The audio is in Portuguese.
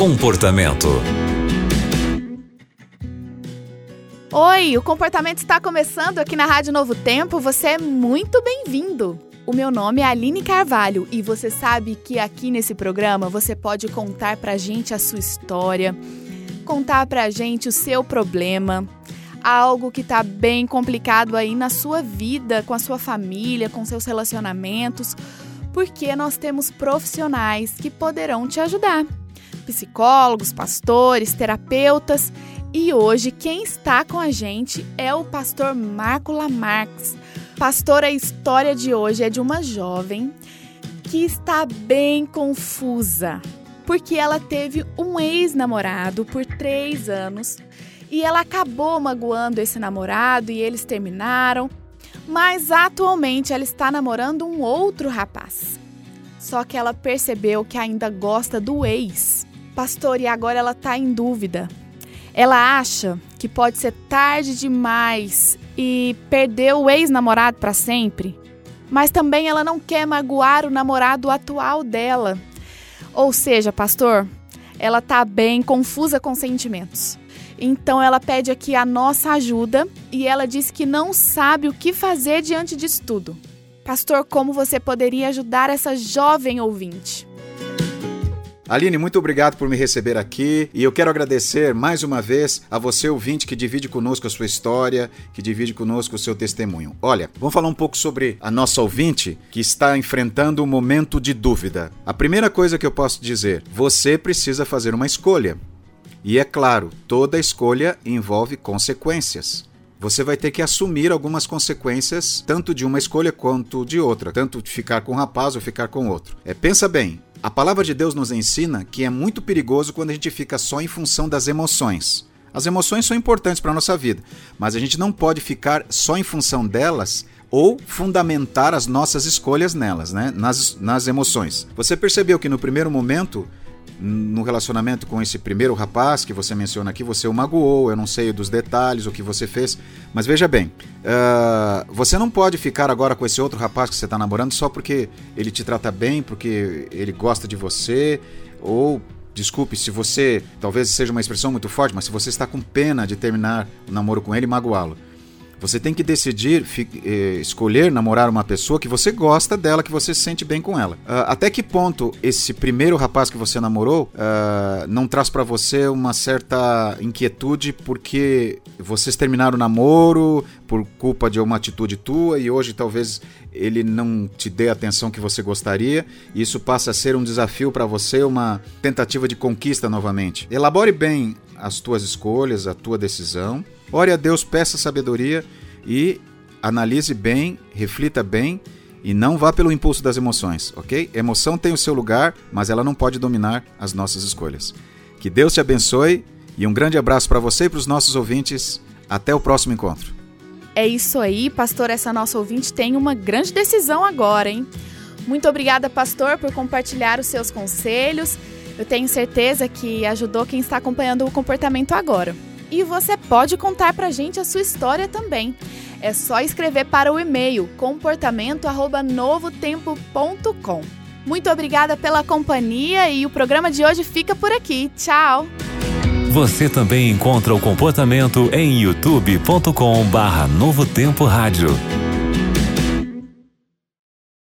Comportamento. Oi, o comportamento está começando aqui na Rádio Novo Tempo. Você é muito bem-vindo. O meu nome é Aline Carvalho e você sabe que aqui nesse programa você pode contar pra gente a sua história, contar pra gente o seu problema, algo que tá bem complicado aí na sua vida, com a sua família, com seus relacionamentos, porque nós temos profissionais que poderão te ajudar. Psicólogos, pastores, terapeutas. E hoje quem está com a gente é o pastor Marco Lamarques. Pastor, a história de hoje é de uma jovem que está bem confusa, porque ela teve um ex-namorado por três anos e ela acabou magoando esse namorado e eles terminaram, mas atualmente ela está namorando um outro rapaz. Só que ela percebeu que ainda gosta do ex. Pastor, e agora ela está em dúvida. Ela acha que pode ser tarde demais e perder o ex-namorado para sempre. Mas também ela não quer magoar o namorado atual dela. Ou seja, pastor, ela tá bem confusa com sentimentos. Então ela pede aqui a nossa ajuda e ela diz que não sabe o que fazer diante disso tudo. Pastor, como você poderia ajudar essa jovem ouvinte? Aline, muito obrigado por me receber aqui e eu quero agradecer mais uma vez a você ouvinte que divide conosco a sua história, que divide conosco o seu testemunho. Olha, vamos falar um pouco sobre a nossa ouvinte que está enfrentando um momento de dúvida. A primeira coisa que eu posso dizer, você precisa fazer uma escolha. E é claro, toda escolha envolve consequências. Você vai ter que assumir algumas consequências, tanto de uma escolha quanto de outra, tanto de ficar com um rapaz ou ficar com outro. É, pensa bem, a palavra de Deus nos ensina que é muito perigoso quando a gente fica só em função das emoções. As emoções são importantes para a nossa vida, mas a gente não pode ficar só em função delas ou fundamentar as nossas escolhas nelas, né? nas, nas emoções. Você percebeu que no primeiro momento no relacionamento com esse primeiro rapaz que você menciona aqui, você o magoou, eu não sei dos detalhes, o que você fez, mas veja bem, uh, você não pode ficar agora com esse outro rapaz que você está namorando só porque ele te trata bem, porque ele gosta de você, ou desculpe se você, talvez seja uma expressão muito forte, mas se você está com pena de terminar o namoro com ele, magoá-lo. Você tem que decidir, eh, escolher namorar uma pessoa que você gosta dela, que você se sente bem com ela. Uh, até que ponto esse primeiro rapaz que você namorou uh, não traz para você uma certa inquietude porque vocês terminaram o namoro por culpa de uma atitude tua e hoje talvez ele não te dê a atenção que você gostaria e isso passa a ser um desafio para você, uma tentativa de conquista novamente. Elabore bem as tuas escolhas, a tua decisão Ore a Deus, peça sabedoria e analise bem, reflita bem e não vá pelo impulso das emoções, ok? Emoção tem o seu lugar, mas ela não pode dominar as nossas escolhas. Que Deus te abençoe e um grande abraço para você e para os nossos ouvintes. Até o próximo encontro. É isso aí, pastor. Essa nossa ouvinte tem uma grande decisão agora, hein? Muito obrigada, pastor, por compartilhar os seus conselhos. Eu tenho certeza que ajudou quem está acompanhando o comportamento agora. E você pode contar pra gente a sua história também. É só escrever para o e-mail comportamento@novotempo.com. Muito obrigada pela companhia e o programa de hoje fica por aqui. Tchau. Você também encontra o comportamento em youtube.com/novotempo rádio.